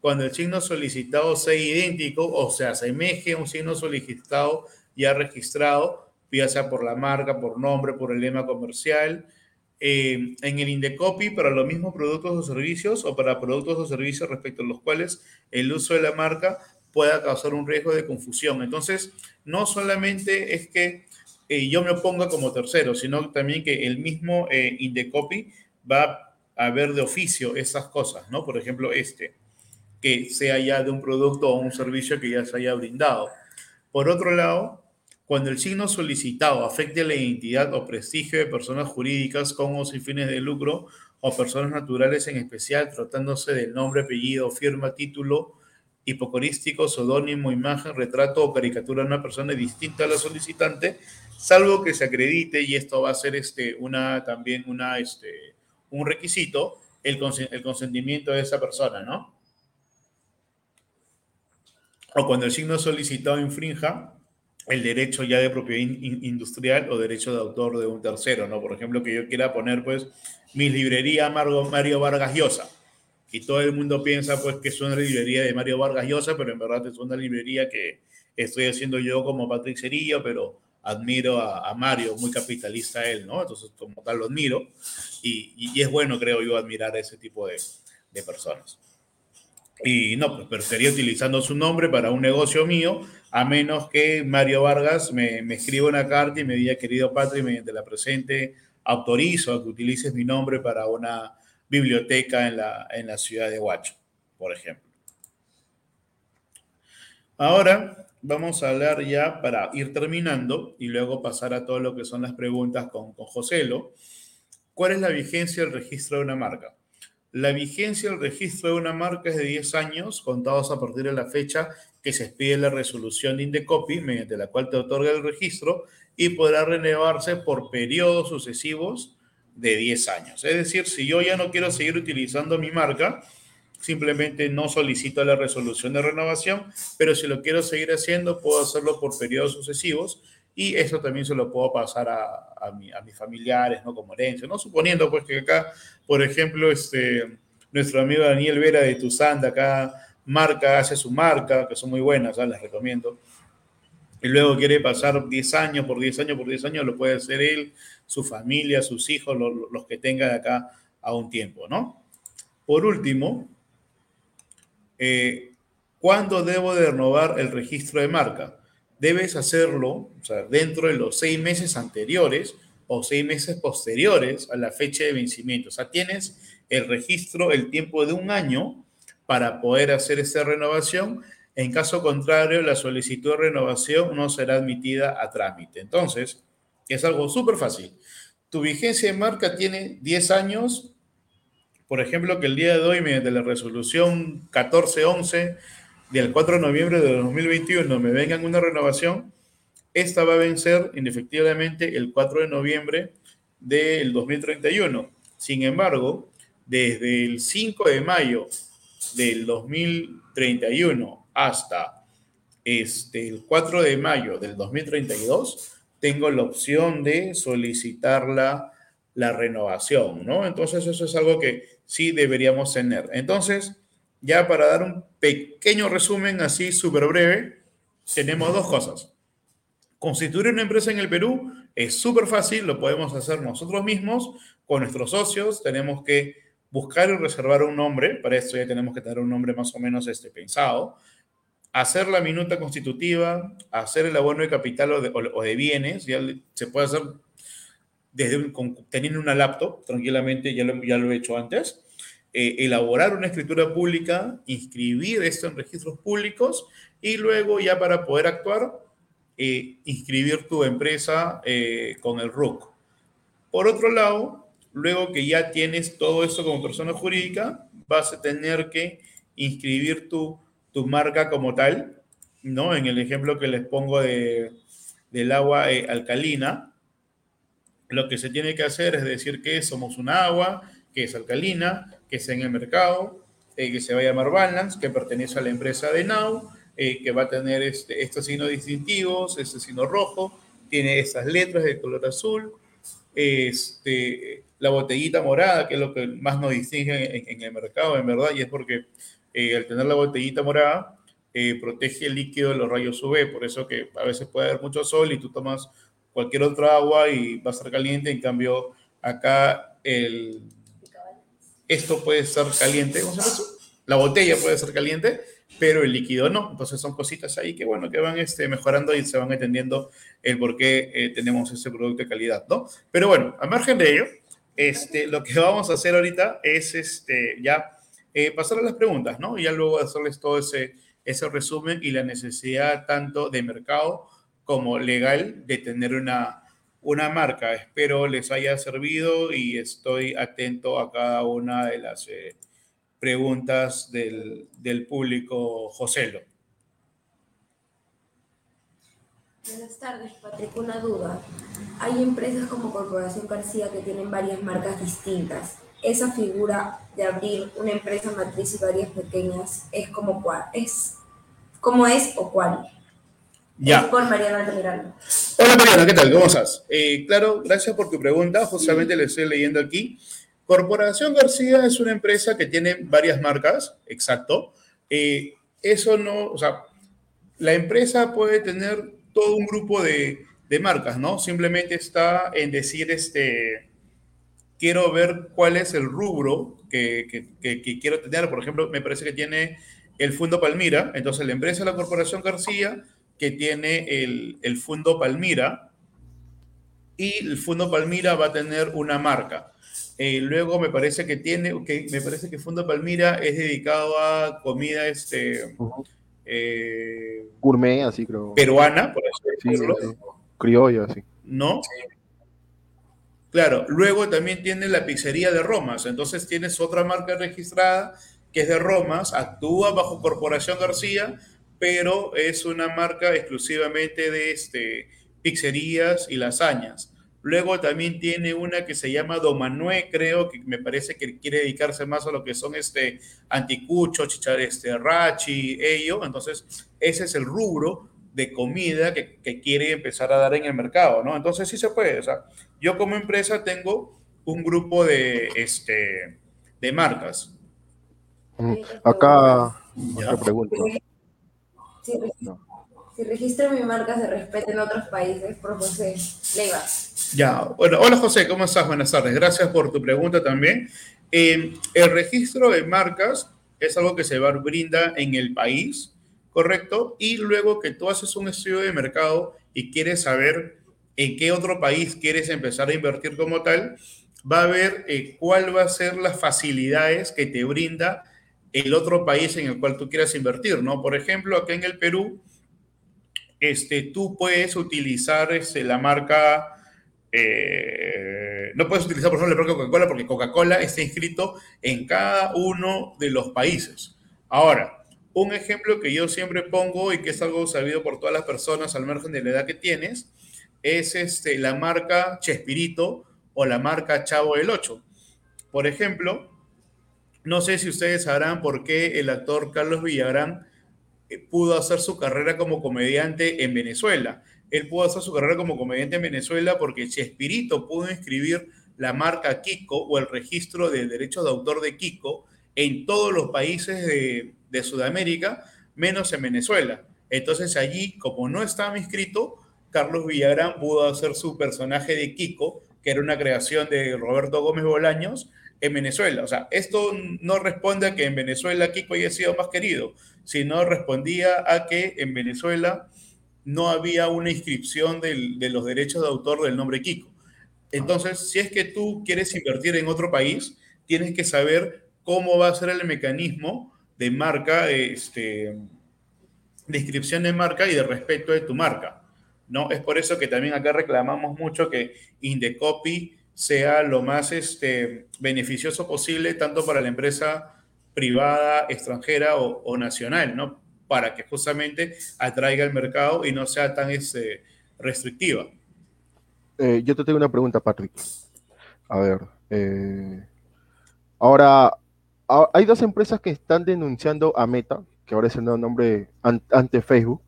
[SPEAKER 1] Cuando el signo solicitado sea idéntico o se asemeje a un signo solicitado ya registrado, ya sea por la marca, por nombre, por el lema comercial, eh, en el Indecopy para los mismos productos o servicios o para productos o servicios respecto a los cuales el uso de la marca pueda causar un riesgo de confusión. Entonces, no solamente es que eh, yo me oponga como tercero, sino también que el mismo eh, Indecopy va a ver de oficio esas cosas, ¿no? Por ejemplo, este, que sea ya de un producto o un servicio que ya se haya brindado. Por otro lado, Cuando el signo solicitado afecte la identidad o prestigio de personas jurídicas con o sin fines de lucro o personas naturales en especial, tratándose del nombre, apellido, firma, título, hipocorístico, pseudónimo, imagen, retrato o caricatura de una persona distinta a la solicitante, salvo que se acredite, y esto va a ser este, una, también una, este, un requisito, el, el consentimiento de esa persona, ¿no? O cuando el signo solicitado infrinja el derecho ya de propiedad industrial o derecho de autor de un tercero, ¿no? Por ejemplo, que yo quiera poner, pues, mi librería Mario Vargas Llosa. Y todo el mundo piensa, pues, que es una librería de Mario Vargas Llosa, pero en verdad es una librería que estoy haciendo yo como Patrick Cerillo, pero admiro a, Mario, muy capitalista él, ¿no? Entonces, como tal, lo admiro. Y, y, es bueno, creo yo, admirar a ese tipo de, de personas. Y no, pues, pero estaría utilizando su nombre para un negocio mío, a menos que Mario Vargas me, escriba una carta y me diga, querido Patrick, mediante la presente, autorizo a que utilices mi nombre para una biblioteca en la, en la ciudad de Huacho, por ejemplo. Ahora vamos a hablar ya para ir terminando y luego pasar a todo lo que son las preguntas con, con Joselo. ¿Cuál es la vigencia del registro de una marca? La vigencia del registro de una marca es de 10 años, contados a partir de la fecha que se expide la resolución de Indecopi, mediante la cual te otorga el registro, y podrá renovarse por periodos sucesivos de 10 años. Es decir, si yo ya no quiero seguir utilizando mi marca, simplemente no solicito la resolución de renovación, pero si lo quiero seguir haciendo, puedo hacerlo por periodos sucesivos y eso también se lo puedo pasar a, a, mis familiares, ¿no? Como herencia, ¿no? Suponiendo, pues, que acá, por ejemplo, este, nuestro amigo Daniel Vera de Tuzanda, acá marca, hace su marca, que son muy buenas, les recomiendo. Y luego quiere pasar 10 años, por 10 años, por 10 años, lo puede hacer él, su familia, sus hijos, los, que tenga acá a un tiempo, ¿no? Por último, eh, ¿cuándo debo de renovar el registro de marca? debes hacerlo o sea, dentro de los seis meses anteriores o seis meses posteriores a la fecha de vencimiento. O sea, tienes el registro, el tiempo de un año para poder hacer esta renovación. En caso contrario, la solicitud de renovación no será admitida a trámite. Entonces, es algo súper fácil. Tu vigencia de marca tiene 10 años. Por ejemplo, que el día de hoy, mediante la resolución 1411 del 4 de noviembre de 2021 me vengan una renovación, esta va a vencer inefectivamente el 4 de noviembre del 2031. Sin embargo, desde el 5 de mayo del 2031 hasta este, el 4 de mayo del 2032, tengo la opción de solicitar la, la renovación, ¿no? Entonces, eso es algo que sí deberíamos tener. Entonces, ya para dar un pequeño resumen así súper breve, tenemos dos cosas. Constituir una empresa en el Perú es súper fácil, lo podemos hacer nosotros mismos con nuestros socios. Tenemos que buscar y reservar un nombre, para esto ya tenemos que tener un nombre más o menos este, pensado. Hacer la minuta constitutiva, hacer el abono de capital o de, o de bienes, ya se puede hacer desde teniendo una laptop, tranquilamente, ya lo, ya lo he hecho antes eh, elaborar una escritura pública, inscribir esto en registros públicos y luego ya para poder actuar, eh, inscribir tu empresa eh, con el RUC. Por otro lado, luego que ya tienes todo esto como persona jurídica, vas a tener que inscribir tu, tu marca como tal, ¿no? En el ejemplo que les pongo de, del agua alcalina, lo que se tiene que hacer es decir que somos un agua, que es alcalina, que está en el mercado, eh, que se va a llamar Balance, que pertenece a la empresa de Now, eh, que va a tener este, estos signos distintivos, este signo rojo, tiene estas letras de color azul, este, la botellita morada, que es lo que más nos distingue en, el mercado, en verdad, y es porque eh, al tener la botellita morada, protege el líquido de los rayos UV, por eso que a veces puede haber mucho sol y tú tomas cualquier otra agua y va a estar caliente, en cambio acá el, esto puede ser caliente, ¿cómo se llama La botella puede ser caliente, pero el líquido no. Entonces son cositas ahí que, bueno, que van este, mejorando y se van entendiendo el por qué eh, tenemos ese producto de calidad, ¿no? Pero bueno, a margen de ello, este, lo que vamos a hacer ahorita es este, ya eh, pasar a las preguntas, ¿no? Y ya luego hacerles todo ese, ese resumen y la necesidad tanto de mercado como legal de tener una, una marca. Espero les haya servido y estoy atento a cada una de las eh, preguntas del, del público Joselo.
[SPEAKER 2] Buenas tardes, Patrick. Una duda. Hay empresas como Corporación García que tienen varias marcas distintas. Esa figura de abrir una empresa matriz y varias pequeñas es como cuál es, cómo es o cuál.
[SPEAKER 1] Ya. Es por Mariana Altamirano. Hola Mariana, ¿qué tal? ¿Cómo estás? Eh, claro, gracias por tu pregunta. Justamente le estoy leyendo aquí. Corporación García es una empresa que tiene varias marcas, exacto. Eh, eso no, o sea, la empresa puede tener todo un grupo de, marcas, ¿no? Simplemente está en decir, este, quiero ver cuál es el rubro que, quiero tener. Por ejemplo, me parece que tiene el Fundo Palmira, entonces la empresa la Corporación García, que tiene el, el Fundo Palmira, y el Fundo Palmira va a tener una marca. Eh, luego me parece que tiene, que me parece que Fundo Palmira es dedicado a comida, este,
[SPEAKER 3] eh, Gourmet, así creo.
[SPEAKER 1] Peruana, por así decirlo.
[SPEAKER 3] Criolla, así.
[SPEAKER 1] ¿No? Claro, luego también tiene la pizzería de Romas, entonces tienes otra marca registrada que es de Romas, actúa bajo Corporación García, pero es una marca exclusivamente de este, pizzerías y lasañas. Luego también tiene una que se llama Domanué, creo, que me parece que quiere dedicarse más a lo que son este anticucho, chichar, este rachi, ello. Entonces, ese es el rubro de comida que, quiere empezar a dar en el mercado, ¿no? Entonces, sí se puede. O sea, yo como empresa tengo un grupo de, este, de marcas.
[SPEAKER 3] Mm, acá, otra pregunta.
[SPEAKER 2] Si, registro mi marca, se respeta en otros países, por José Leiva.
[SPEAKER 1] Ya, bueno, hola José, ¿cómo estás? Buenas tardes. Gracias por tu pregunta también. Eh, el registro de marcas es algo que se brinda en el país, ¿correcto? Y luego que tú haces un estudio de mercado y quieres saber en qué otro país quieres empezar a invertir como tal, va a ver eh, cuál va a ser las facilidades que te brinda el otro país en el cual tú quieras invertir, ¿no? Por ejemplo, acá en el Perú, este, tú puedes utilizar este, la marca eh, no puedes utilizar, por ejemplo, el Coca-Cola porque Coca-Cola está inscrito en cada uno de los países. Ahora, un ejemplo que yo siempre pongo y que es algo sabido por todas las personas al margen de la edad que tienes, es este, la marca Chespirito o la marca Chavo del 8. Por ejemplo, no sé si ustedes sabrán por qué el actor Carlos Villagrán eh, pudo hacer su carrera como comediante en Venezuela él pudo hacer su carrera como comediante en Venezuela porque Chespirito pudo inscribir la marca Kiko o el registro de derechos de autor de Kiko en todos los países de, Sudamérica, menos en Venezuela. Entonces allí, como no estaba inscrito, Carlos Villagrán pudo hacer su personaje de Kiko, que era una creación de Roberto Gómez Bolaños, en Venezuela. O sea, esto no responde a que en Venezuela Kiko haya sido más querido, sino respondía a que en Venezuela no había una inscripción de los derechos de autor del nombre Kiko. Entonces, si es que tú quieres invertir en otro país, tienes que saber cómo va a ser el mecanismo de marca, este, de inscripción de marca y de respeto de tu marca. ¿no? Es por eso que también acá reclamamos mucho que Indecopy sea lo más este, beneficioso posible, tanto para la empresa privada, extranjera o, o nacional, ¿no? Para que justamente atraiga el mercado y no sea tan este, restrictiva.
[SPEAKER 3] Eh, yo te tengo una pregunta, Patrick. A ver, eh, ahora hay dos empresas que están denunciando a Meta, que ahora es el nuevo nombre ante Facebook.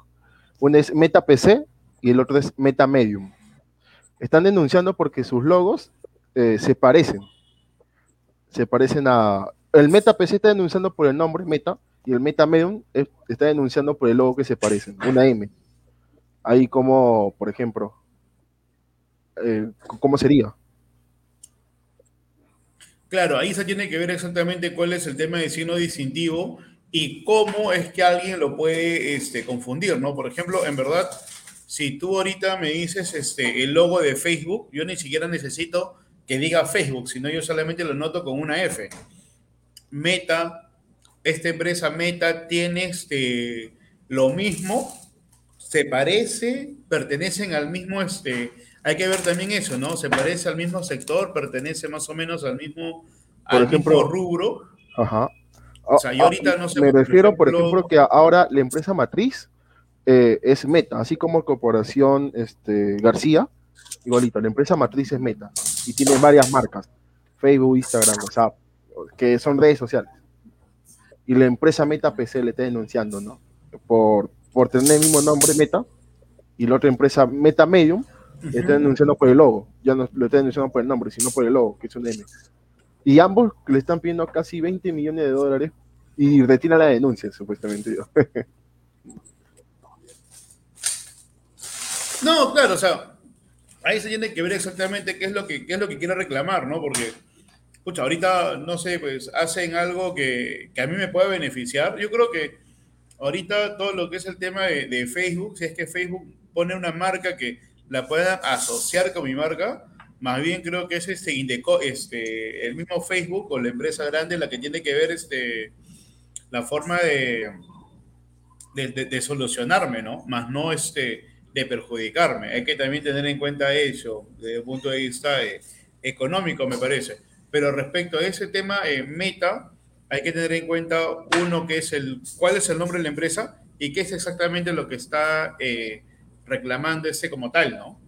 [SPEAKER 3] Una es Meta PC y el otro es Meta Medium. Están denunciando porque sus logos eh, se parecen. Se parecen a. El Meta PC está denunciando por el nombre Meta y el MetaMedium está denunciando por el logo que se parecen, una M. Ahí como, por ejemplo, eh, ¿cómo sería?
[SPEAKER 1] Claro, ahí se tiene que ver exactamente cuál es el tema de signo distintivo y cómo es que alguien lo puede este, confundir, ¿no? Por ejemplo, en verdad, si tú ahorita me dices este, el logo de Facebook, yo ni siquiera necesito que diga Facebook, sino yo solamente lo noto con una F. Meta, esta empresa Meta tiene este, lo mismo, se parece, pertenecen al mismo, este, hay que ver también eso, ¿no? Se parece al mismo sector, pertenece más o menos al mismo, al mismo rubro.
[SPEAKER 3] Ajá.
[SPEAKER 1] O sea, yo ahorita no sé.
[SPEAKER 3] Me refiero, por ejemplo, que ahora la empresa matriz eh, es Meta, así como Corporación este, García, igualito, la empresa matriz es Meta y tiene varias marcas, Facebook, Instagram, WhatsApp, que son redes sociales. Y la empresa Meta PC le está denunciando, ¿no? Por, por tener el mismo nombre Meta y la otra empresa Meta Medium está denunciando por el logo, ya no lo está denunciando por el nombre, sino por el logo, que es un M. Y ambos le están pidiendo casi 20 millones de dólares y retira la denuncia, supuestamente yo.
[SPEAKER 1] no, claro, o sea, ahí se tiene que ver exactamente qué es lo que, es lo que quiere reclamar, ¿no? Porque, escucha, ahorita, no sé, pues hacen algo que, a mí me puede beneficiar. Yo creo que ahorita todo lo que es el tema de, Facebook, si es que Facebook pone una marca que la pueda asociar con mi marca, más bien creo que es este, Indeco, este el mismo Facebook o la empresa grande la que tiene que ver este, la forma de, de, solucionarme, ¿no? Más no este, de perjudicarme. Hay que también tener en cuenta eso desde el punto de vista eh, económico, me parece. Pero respecto a ese tema eh, meta, hay que tener en cuenta uno que es el, cuál es el nombre de la empresa y qué es exactamente lo que está eh, reclamando ese como tal, ¿no?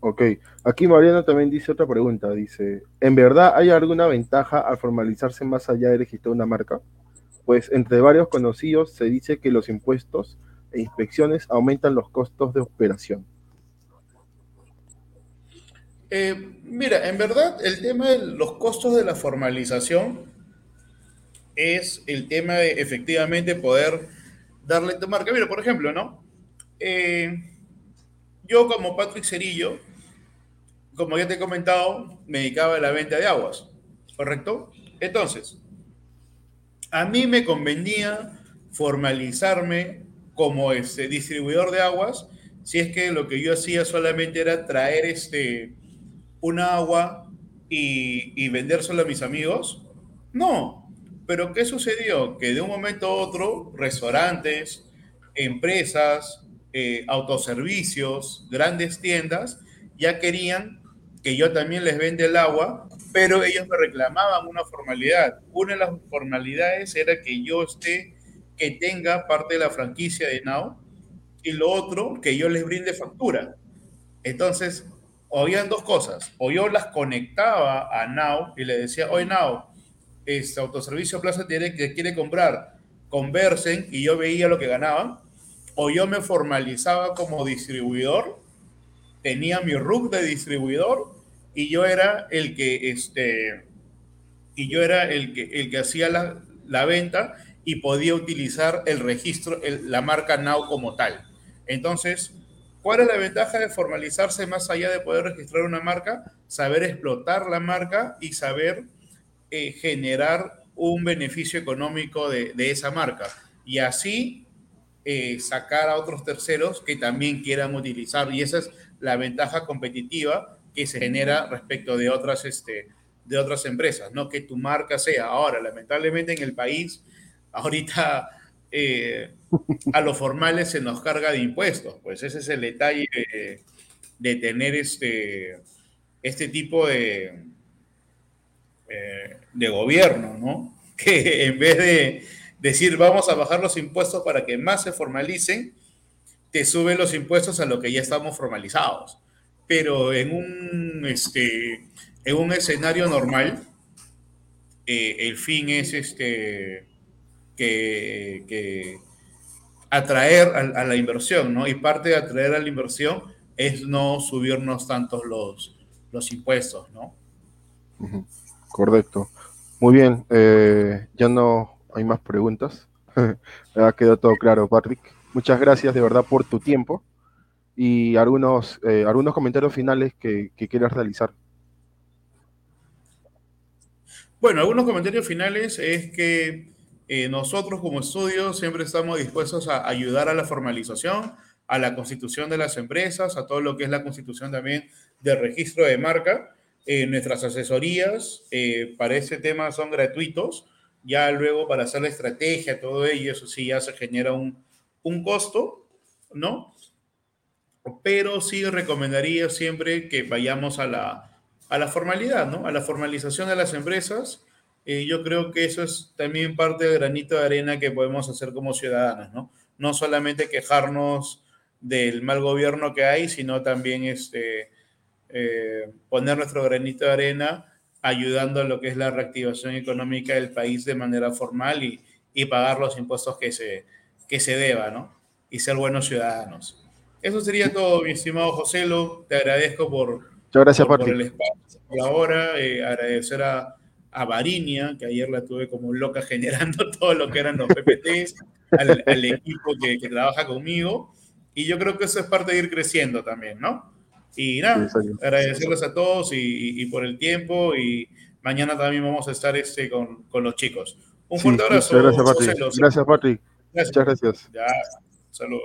[SPEAKER 3] Ok, aquí Mariano también dice otra pregunta, dice, ¿en verdad hay alguna ventaja al formalizarse más allá de registrar una marca? Pues entre varios conocidos se dice que los impuestos e inspecciones aumentan los costos de operación.
[SPEAKER 1] Eh, mira, en verdad el tema de los costos de la formalización es el tema de efectivamente poder darle tu marca. Mira, por ejemplo, ¿no? Eh, yo como Patrick Cerillo, como ya te he comentado, me dedicaba a la venta de aguas, ¿correcto? Entonces, a mí me convenía formalizarme como este distribuidor de aguas si es que lo que yo hacía solamente era traer este un agua y, y vendérselo a mis amigos. No, pero ¿qué sucedió? Que de un momento a otro, restaurantes, empresas, eh, autoservicios, grandes tiendas, ya querían que yo también les vende el agua, pero ellos me reclamaban una formalidad. Una de las formalidades era que yo esté, que tenga parte de la franquicia de Now, y lo otro, que yo les brinde factura. Entonces, habían dos cosas. O yo las conectaba a Now y le decía, oye Now, este autoservicio Plaza tiene que quiere comprar, conversen, y yo veía lo que ganaban o yo me formalizaba como distribuidor, tenía mi RUC de distribuidor y yo era el que, este, y yo era el que, el que hacía la, la venta y podía utilizar el registro, la marca Now como tal. Entonces, ¿cuál es la ventaja de formalizarse más allá de poder registrar una marca? Saber explotar la marca y saber eh, generar un beneficio económico de, de esa marca. Y así eh, sacar a otros terceros que también quieran utilizar. Y esa es la ventaja competitiva que se genera respecto de otras, este, de otras empresas, no que tu marca sea. Ahora, lamentablemente en el país, ahorita eh, a los formales se nos carga de impuestos. Pues ese es el detalle de, tener este, este tipo de, eh, de gobierno, ¿no? Que en vez de decir vamos a bajar los impuestos para que más se formalicen, te suben los impuestos a lo que ya estamos formalizados. Pero en un, este, en un escenario normal, eh, el fin es este, que, atraer a, la inversión, ¿no? Y parte de atraer a la inversión es no subirnos tantos los, los impuestos, ¿no?
[SPEAKER 3] Correcto. Muy bien, eh, ya no hay más preguntas. ha quedado todo claro, Patrick. Muchas gracias de verdad por tu tiempo y algunos, eh, algunos comentarios finales que, quieras realizar.
[SPEAKER 1] Bueno, algunos comentarios finales es que eh, nosotros como estudio siempre estamos dispuestos a ayudar a la formalización, a la constitución de las empresas, a todo lo que es la constitución también del registro de marca. Eh, nuestras asesorías para ese tema son gratuitos ya luego para hacer la estrategia, todo ello, eso sí ya se genera un, un costo, ¿no? pero sí recomendaría siempre que vayamos a la, a la formalidad, ¿no? A la formalización de las empresas. Eh, yo creo que eso es también parte del granito de arena que podemos hacer como ciudadanos, ¿no? No solamente quejarnos del mal gobierno que hay, sino también este, eh, poner nuestro granito de arena ayudando a lo que es la reactivación económica del país de manera formal y, y pagar los impuestos que se, que se deba, ¿no? Y ser buenos ciudadanos. Eso sería todo, mi estimado José Lo. Te agradezco por,
[SPEAKER 3] gracias,
[SPEAKER 1] por, el espacio, por la hora. Eh, agradecer a, a Barinia, que ayer la tuve como loca generando todo lo que eran los PPTs, al, al equipo que, que, trabaja conmigo. Y yo creo que eso es parte de ir creciendo también, ¿no? Y nada, agradecerles a todos y, y, por el tiempo. Y mañana también vamos a estar este, con, con los chicos. Un fuerte abrazo.
[SPEAKER 3] Gracias, Patrick. Gracias, Patrick. Muchas gracias.
[SPEAKER 1] Ya, saludos.